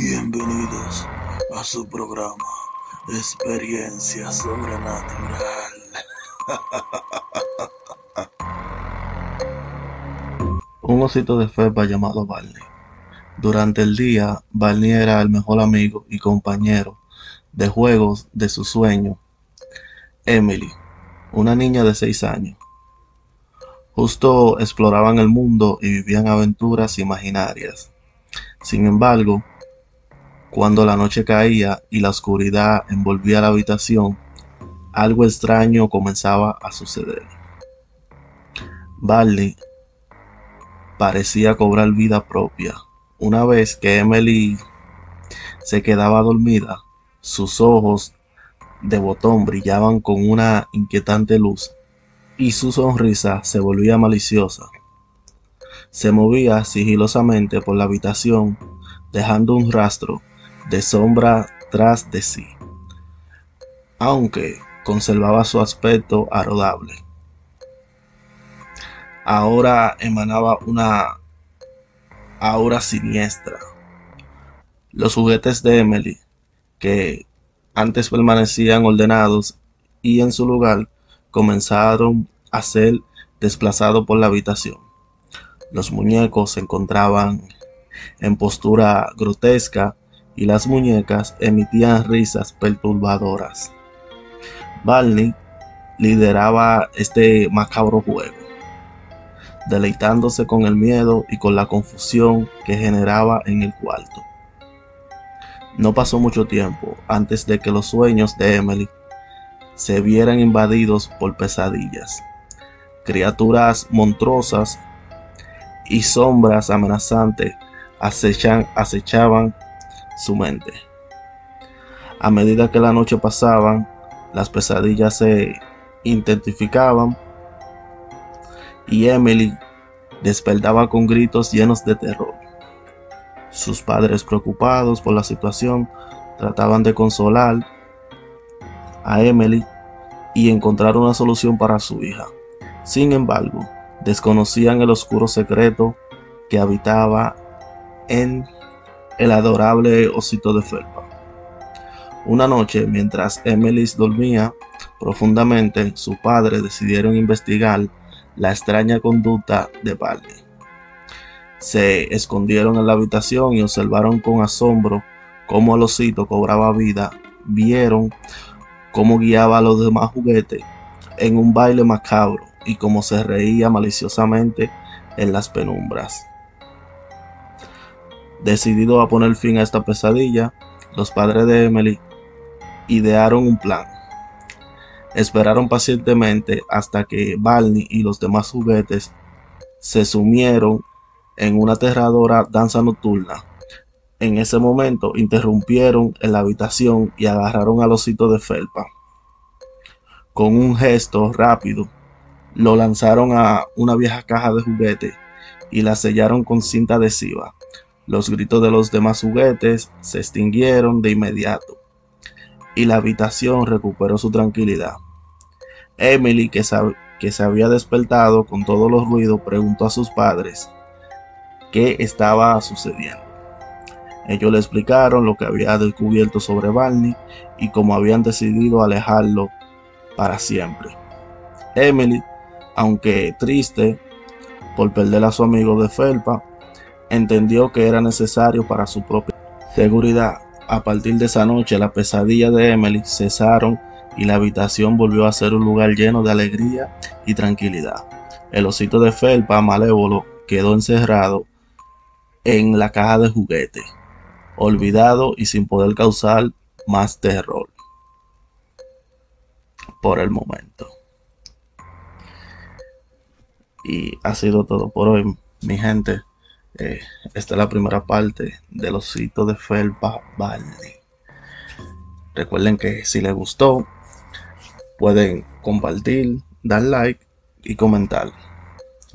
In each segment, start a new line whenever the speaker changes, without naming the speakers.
Bienvenidos a su programa Experiencia Sobrenatural.
Un osito de felpa llamado Barney. Durante el día, Barney era el mejor amigo y compañero de juegos de su sueño, Emily, una niña de 6 años. Justo exploraban el mundo y vivían aventuras imaginarias. Sin embargo, cuando la noche caía y la oscuridad envolvía la habitación, algo extraño comenzaba a suceder. Barney parecía cobrar vida propia. Una vez que Emily se quedaba dormida, sus ojos de botón brillaban con una inquietante luz y su sonrisa se volvía maliciosa. Se movía sigilosamente por la habitación, dejando un rastro de sombra tras de sí, aunque conservaba su aspecto agradable. Ahora emanaba una aura siniestra. Los juguetes de Emily, que antes permanecían ordenados y en su lugar comenzaron a ser desplazados por la habitación. Los muñecos se encontraban en postura grotesca y las muñecas emitían risas perturbadoras. Barney lideraba este macabro juego, deleitándose con el miedo y con la confusión que generaba en el cuarto. No pasó mucho tiempo antes de que los sueños de Emily se vieran invadidos por pesadillas. Criaturas monstruosas y sombras amenazantes acechan, acechaban su mente. A medida que la noche pasaba, las pesadillas se intensificaban y Emily despertaba con gritos llenos de terror. Sus padres, preocupados por la situación, trataban de consolar a Emily y encontrar una solución para su hija. Sin embargo, desconocían el oscuro secreto que habitaba en el adorable osito de felpa. Una noche, mientras Emily dormía profundamente, su padre decidieron investigar la extraña conducta de Barney. Se escondieron en la habitación y observaron con asombro cómo el osito cobraba vida. Vieron cómo guiaba a los demás juguetes en un baile macabro y cómo se reía maliciosamente en las penumbras. Decidido a poner fin a esta pesadilla, los padres de Emily idearon un plan. Esperaron pacientemente hasta que Barney y los demás juguetes se sumieron en una aterradora danza nocturna. En ese momento interrumpieron en la habitación y agarraron al osito de felpa. Con un gesto rápido, lo lanzaron a una vieja caja de juguete y la sellaron con cinta adhesiva. Los gritos de los demás juguetes se extinguieron de inmediato y la habitación recuperó su tranquilidad. Emily, que, se había despertado con todos los ruidos, preguntó a sus padres qué estaba sucediendo. Ellos le explicaron lo que había descubierto sobre Barney y cómo habían decidido alejarlo para siempre. Emily, aunque triste por perder a su amigo de felpa, entendió que era necesario para su propia seguridad. A partir de esa noche, las pesadillas de Emily cesaron y la habitación volvió a ser un lugar lleno de alegría y tranquilidad. El osito de felpa malévolo quedó encerrado en la caja de juguete, olvidado y sin poder causar más terror por el momento. Y ha sido todo por hoy, mi gente. Eh, esta es la primera parte del osito de felpa Barney. Recuerden que si les gustó, pueden compartir, dar like y comentar.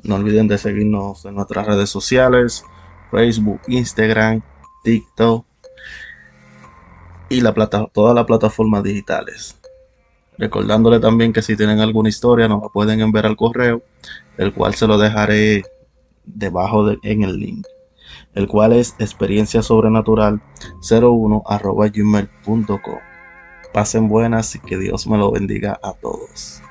No olviden de seguirnos en nuestras redes sociales, Facebook, Instagram, TikTok y todas las plataformas digitales. Recordándole también que si tienen alguna historia nos la pueden enviar al correo, el cual se lo dejaré debajo de, en el link. el cual es experiencia sobrenatural 01 gmail.com. Pasen buenas y que Dios me lo bendiga a todos.